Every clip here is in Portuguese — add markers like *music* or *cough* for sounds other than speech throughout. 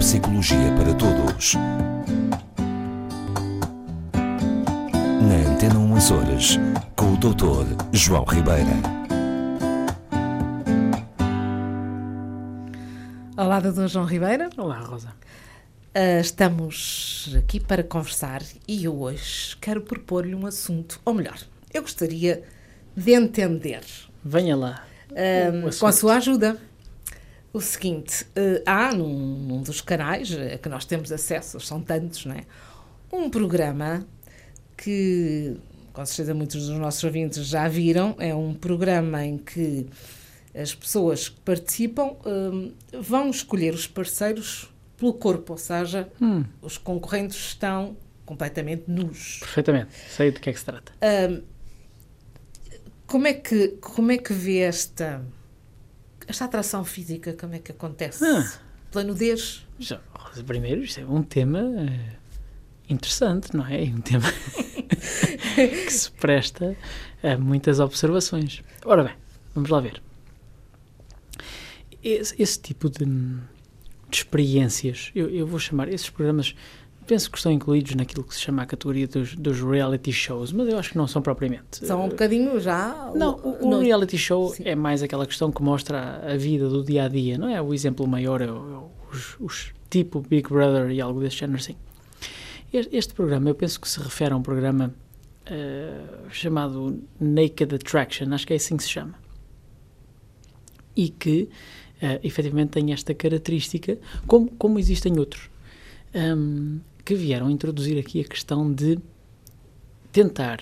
Neuropsicologia para Todos. Na Antena 1 Açores, com o Dr. João Ribeira. Olá, Dr. João Ribeira. Olá, Rosa. Uh, estamos aqui para conversar e eu hoje quero propor-lhe um assunto, ou melhor, eu gostaria de entender. Venha lá. Uh, com a sua ajuda. O seguinte, uh, há num, num, dos canais a que nós temos acesso, são tantos, não é? Um programa que, com certeza, muitos dos nossos ouvintes já viram, é um programa em que as pessoas que participam vão escolher os parceiros pelo corpo, ou seja, hum. os concorrentes estão completamente nus. Perfeitamente, sei de que é que se trata. como, é que, como é que vê esta, esta atração física, como é que acontece? Ah. Pela nudez? Já, primeiro, isto é um tema uh, interessante, não é? É um tema *laughs* que se presta a muitas observações. Ora bem, vamos lá ver. Esse, esse tipo de de experiências. Eu, eu, vou chamar esses programas, penso que estão incluídos naquilo que se chama a categoria dos, dos reality shows, mas eu acho que não são propriamente. São um bocadinho já. Não, o, o reality show Sim. é mais aquela questão que mostra a, vida do dia a dia, não é? O exemplo maior é, é os, os, tipo Big Brother e algo desse género assim. Este, este programa, eu penso que se refere a um programa uh, chamado Naked Attraction, acho que é assim que se chama. E que uh, efetivamente tem esta característica, como, como existem outros, um, que vieram introduzir aqui a questão de tentar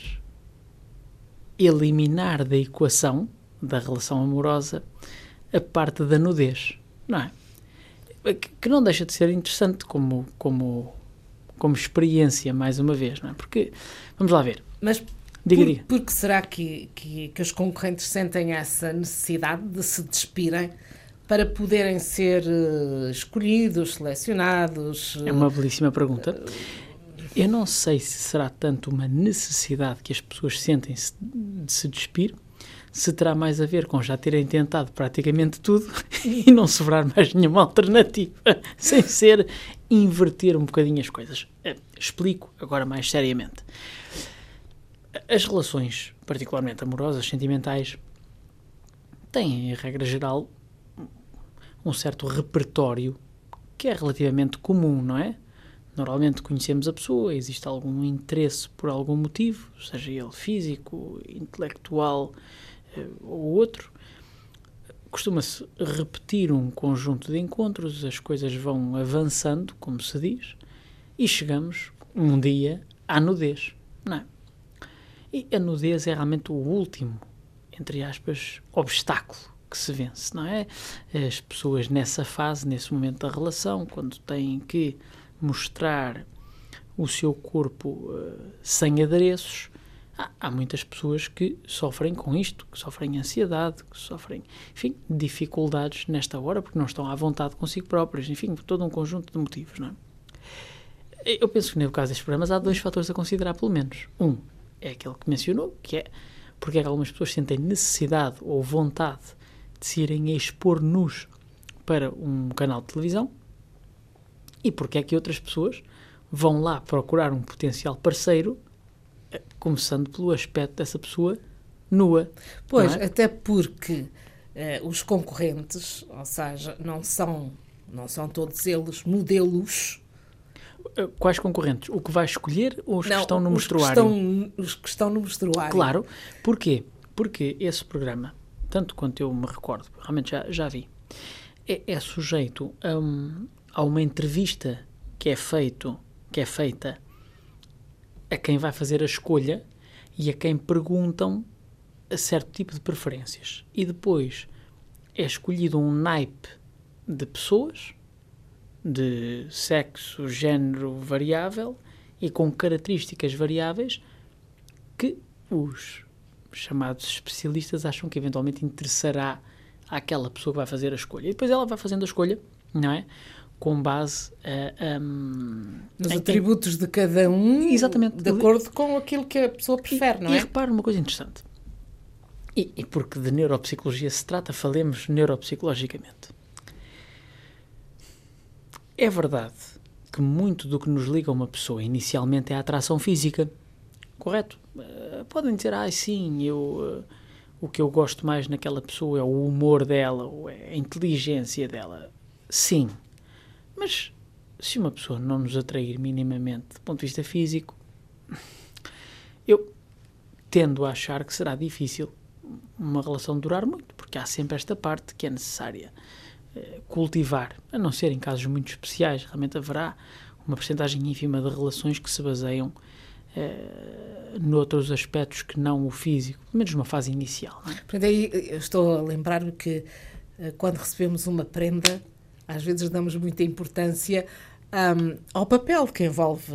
eliminar da equação da relação amorosa a parte da nudez, não é? Que não deixa de ser interessante como, como, como experiência, mais uma vez, não é? Porque, vamos lá ver. Mas diga, por, diga. porque será que, que, que os concorrentes sentem essa necessidade de se despirem para poderem ser uh, escolhidos, selecionados? É uma belíssima pergunta. Eu não sei se será tanto uma necessidade que as pessoas sentem -se de se despir, se terá mais a ver com já terem tentado praticamente tudo *laughs* e não sobrar mais nenhuma alternativa, *laughs* sem ser inverter um bocadinho as coisas. Eh, explico agora mais seriamente. As relações, particularmente amorosas, sentimentais, têm, em regra geral, um certo repertório que é relativamente comum, não é? Normalmente conhecemos a pessoa, existe algum interesse por algum motivo, seja ele físico, intelectual eh, ou outro. Costuma-se repetir um conjunto de encontros, as coisas vão avançando, como se diz, e chegamos um dia à nudez, não é? E a nudez é realmente o último, entre aspas, obstáculo que se vence, não é? As pessoas nessa fase, nesse momento da relação, quando têm que mostrar o seu corpo uh, sem adereços, há, há, muitas pessoas que sofrem com isto, que sofrem ansiedade, que sofrem, enfim, dificuldades nesta hora porque não estão à vontade consigo próprios, enfim, todo um conjunto de motivos, não é? Eu penso que no caso destes problemas há dois fatores a considerar, pelo menos. Um é aquele que mencionou, que é porque é que algumas pessoas sentem necessidade ou vontade de se irem expor nus para um canal de televisão e porque é que outras pessoas vão lá procurar um potencial parceiro, eh, começando pelo aspecto dessa pessoa nua. Pois, é? até porque eh, os concorrentes, ou seja, não são, não são todos eles modelos. Eh, quais concorrentes? O que vai escolher ou os não, que estão no mostruário? Estão, os que estão no mostruário. Claro. Porquê? Porque esse programa tanto quanto eu me recordo, realmente já, já vi, é, é sujeito a, um, a, uma entrevista que é, feito, que é feita a quem vai fazer a escolha e a quem perguntam a certo tipo de preferências. E depois é escolhido um naipe de pessoas de sexo, género variável e com características variáveis que os chamados especialistas acham que eventualmente interessará àquela pessoa que vai fazer a escolha. E depois ela vai fazendo a escolha, não é? Com base uh, um, nos atributos de cada um, exatamente, de acordo com aquilo que a pessoa prefere, e, não é? E repare uma coisa interessante. E, e porque de neuropsicologia se trata, falemos neuropsicologicamente. É verdade que muito do que nos liga a uma pessoa inicialmente é a atração física, correto? Uh, podem dizer, ah, sim, eu, uh, o que eu gosto mais naquela pessoa é o humor dela, ou é a inteligência dela. Sim, mas se uma pessoa não nos atrair minimamente do ponto de vista físico, *laughs* eu tendo a achar que será difícil uma relação durar muito, porque há sempre esta parte que é necessária eh, cultivar, a não ser em casos muito especiais, realmente haverá uma porcentagem ínfima de relações que se baseiam eh, noutros aspectos que não o físico, pelo menos numa fase inicial. Não é? Portanto, aí eu estou a lembrar-me que eh, quando recebemos uma prenda, às vezes damos muita importância um, ao papel que envolve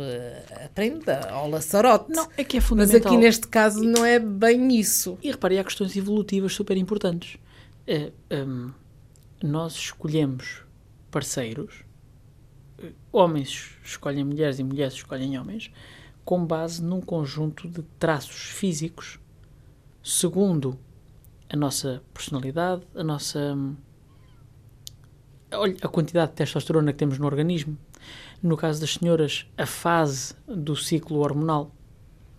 a prenda, ao laçarote. Não, é que é fundamental. Mas aqui neste caso não é bem isso. E repare, há questões evolutivas super importantes. É, um, nós escolhemos parceiros, homens escolhem mulheres e mulheres escolhem homens, com base num conjunto de traços físicos, segundo a nossa personalidade, a nossa a quantidade de testosterona que temos no organismo, no caso das senhoras, a fase do ciclo hormonal.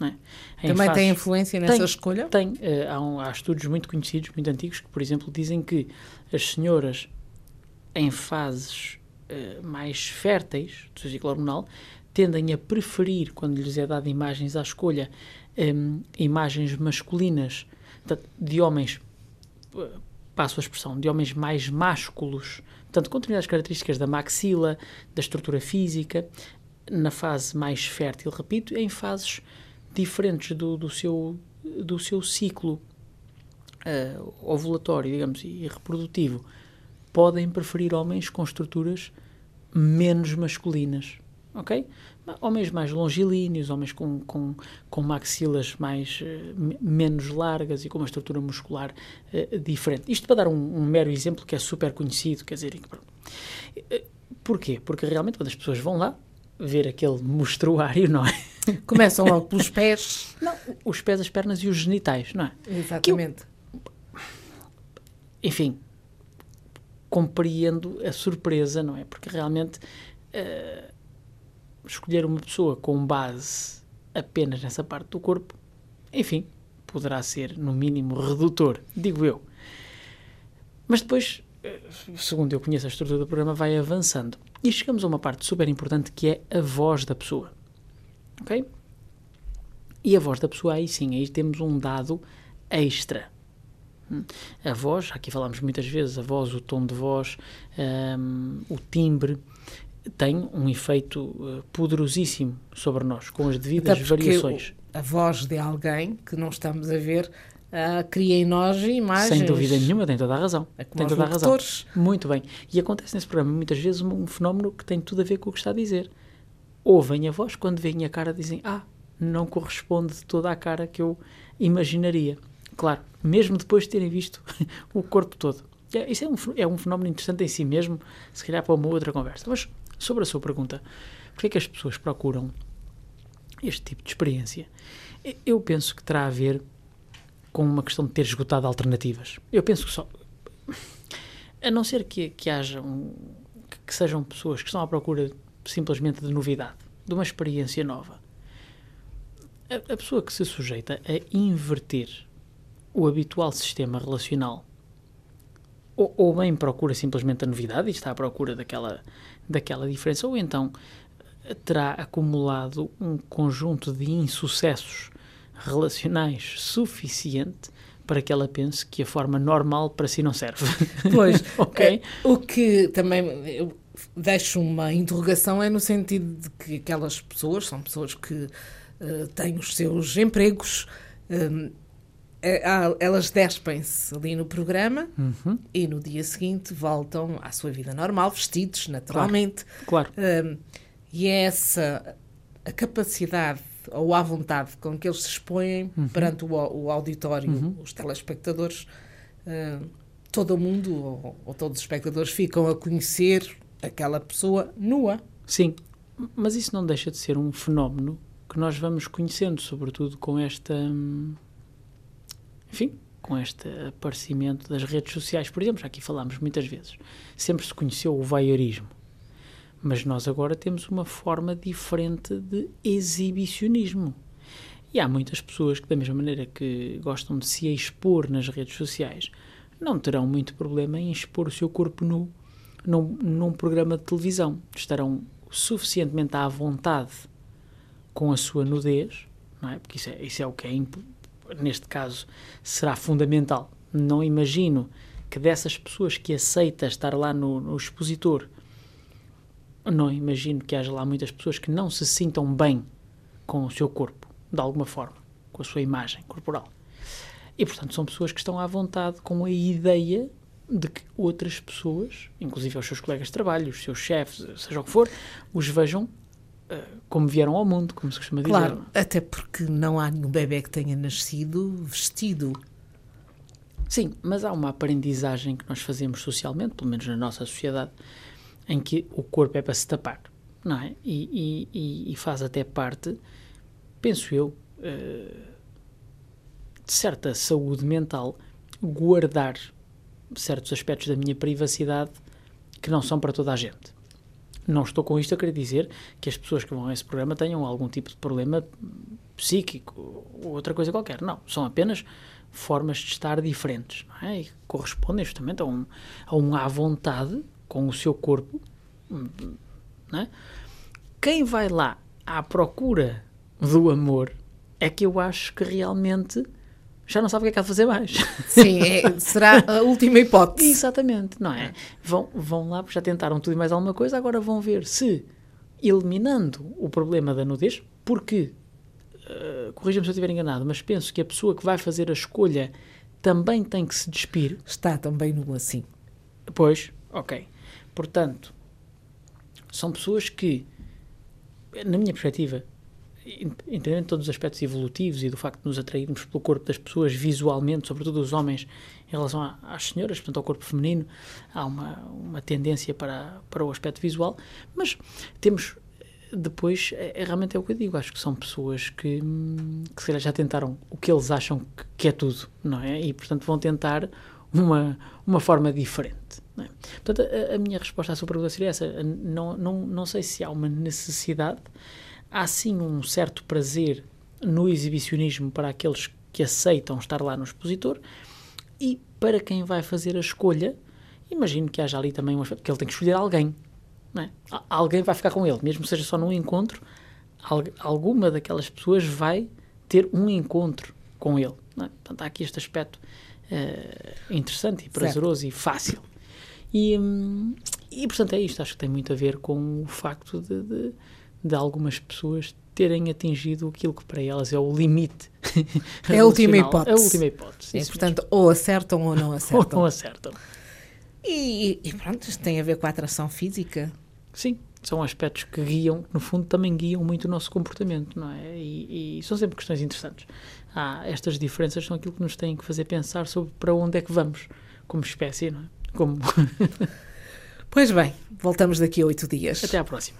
É? Também tem influência nessa tem, escolha? Tem. Uh, há, um, há, estudos muito conhecidos, muito antigos, que, por exemplo, dizem que as senhoras em fases uh, mais férteis do ciclo hormonal tendem a preferir, quando lhes é dada imagens à escolha, um, imagens masculinas de homens, passo a expressão, de homens mais másculos, Portanto, com determinadas características da maxila, da estrutura física, na fase mais fértil, repito, em fases diferentes do, do, seu, do seu ciclo uh, ovulatório, digamos, e reprodutivo, podem preferir homens com estruturas menos masculinas, ok? Homens mais longilíneos, homens com, com, com maxilas mais, uh, menos largas e com uma estrutura muscular uh, diferente. Isto para dar um, um, mero exemplo que é super conhecido, quer dizer, uh, porquê? Porque realmente quando as pessoas vão lá ver aquele mostruário, não é? *laughs* Começam logo pelos pés. Não, os pés, as pernas e os genitais, não é? Exatamente. Eu, enfim, compreendo a surpresa, não é? Porque realmente escolher uma pessoa com base apenas nessa parte do corpo, enfim, poderá ser, no mínimo, redutor, digo eu. Mas depois, eh, segundo eu conheço a estrutura do programa, vai avançando. E chegamos a uma parte super importante que é a voz da pessoa. Ok? E a voz da pessoa, aí sim, aí temos um dado extra. Hum? A voz, aqui falamos muitas vezes, a voz, o tom de voz, um, o timbre, tem um efeito uh, poderosíssimo sobre nós, com as devidas variações. a voz de alguém que não estamos a ver uh, cria em nós imagens. Sem dúvida nenhuma, tem toda a razão. É tem toda a razão. Muito bem. E acontece nesse programa muitas vezes um, fenómeno que tem tudo a ver com o que está a dizer. Ouvem a voz, quando veem a cara dizem, ah, não corresponde de toda a cara que eu imaginaria. Claro, mesmo depois de terem visto *laughs* o corpo todo. É, isso é um, é um fenómeno interessante em si mesmo, se calhar para uma outra conversa. Mas Sobre a sua pergunta, porquê é que as pessoas procuram este tipo de experiência? Eu penso que terá a ver com uma questão de ter esgotado alternativas. Eu penso que só. A não ser que, que que sejam pessoas que estão à procura simplesmente de novidade, de uma experiência nova. A, a pessoa que se sujeita a inverter o habitual sistema relacional ou, ou bem procura simplesmente a novidade e está à procura daquela, daquela diferença, ou então eh, terá acumulado um conjunto de insucessos relacionais suficiente para que ela pense que a forma normal para si não serve. Pois, *laughs* ok. É, o que também deixo uma interrogação é no sentido de que aquelas pessoas são pessoas que uh, têm os seus empregos. Um, elas despem-se ali no programa uhum. e no dia seguinte voltam à sua vida normal, vestidos naturalmente. Claro. claro. Um, e é essa a capacidade ou a vontade com que eles se expõem uhum. perante o, o auditório, uhum. os telespectadores, uh, todo o mundo ou, ou todos os espectadores ficam a conhecer aquela pessoa nua. Sim, mas isso não deixa de ser um fenómeno que nós vamos conhecendo, sobretudo com esta. Hum enfim, com este aparecimento das redes sociais, por exemplo, já aqui falámos muitas vezes, sempre se conheceu o voyeurismo. Mas nós agora temos uma forma diferente de exibicionismo. E há muitas pessoas que, da mesma maneira que gostam de se expor nas redes sociais, não terão muito problema em expor o seu corpo nu num, num programa de televisão. Estarão suficientemente à vontade com a sua nudez, não é? Porque isso é, isso é o que é, neste caso, será fundamental. Não imagino que dessas pessoas que aceita estar lá no, no expositor, não imagino que haja lá muitas pessoas que não se sintam bem com o seu corpo, de alguma forma, com a sua imagem corporal. E, portanto, são pessoas que estão à vontade com a ideia de que outras pessoas, inclusive os seus colegas de trabalho, os seus chefes, seja o que for, os vejam como vieram ao mundo, como se costuma dizer. Claro, até porque não há nenhum bebê que tenha nascido vestido. Sim, mas há uma aprendizagem que nós fazemos socialmente, pelo menos na nossa sociedade, em que o corpo é para se tapar, não é? E, e, e faz até parte, penso eu, uh, de certa saúde mental, guardar certos aspectos da minha privacidade que não são para toda a gente. Não estou com isto a querer dizer que as pessoas que vão a esse programa tenham algum tipo de problema psíquico ou outra coisa qualquer. Não, são apenas formas de estar diferentes é? e correspondem justamente a um, a à vontade com o seu corpo. É? Quem vai lá à procura do amor é que eu acho que realmente já não sabe o que é que há de fazer mais. Sim, é, será a *laughs* última hipótese. Exatamente, não é? Vão, vão lá, porque já tentaram tudo e mais alguma coisa, agora vão ver se, eliminando o problema da nudez, porque, uh, corrija-me se eu estiver enganado, mas penso que a pessoa que vai fazer a escolha também tem que se despir. Está também no assim. Pois, ok. Portanto, são pessoas que, na minha perspectiva, entendendo todos os aspectos evolutivos e do facto de nos atrairmos pelo corpo das pessoas visualmente, sobretudo os homens, em relação às senhoras, portanto ao corpo feminino, há uma, uma tendência para, para o aspecto visual, mas temos depois, é, é, realmente é o que eu digo, acho que são pessoas que, que já tentaram o que eles acham que, que, é tudo, não é? E portanto vão tentar uma, uma forma diferente. É? Portanto, a, a, minha resposta à sua pergunta seria essa: não, não, não sei se há uma necessidade há sim um certo prazer no exibicionismo para aqueles que aceitam estar lá no expositor e para quem vai fazer a escolha, imagino que haja ali também um aspecto que ele tem que escolher alguém. É? Alguém vai ficar com ele, mesmo que seja só num encontro, alguma daquelas pessoas vai ter um encontro com ele. É? Portanto, há aqui este aspecto uh, interessante e prazeroso certo. e fácil. E, hum, e, portanto, é isto. Acho que tem muito a ver com o facto de, de de algumas pessoas terem atingido aquilo que para elas é o limite. *laughs* É a última hipótese. É a última hipótese. É, portanto, mesmo. ou acertam ou não *laughs* acertam. ou não acertam. E, e, pronto, isto tem a ver com a atração física. Sim, são aspectos que guiam, no fundo, também guiam muito o nosso comportamento, não é? E, e são sempre questões interessantes. Há estas diferenças são aquilo que nos têm que fazer pensar sobre para onde é que vamos, como espécie, não é? Como... *laughs* pois bem, voltamos daqui a oito dias. Até à próxima.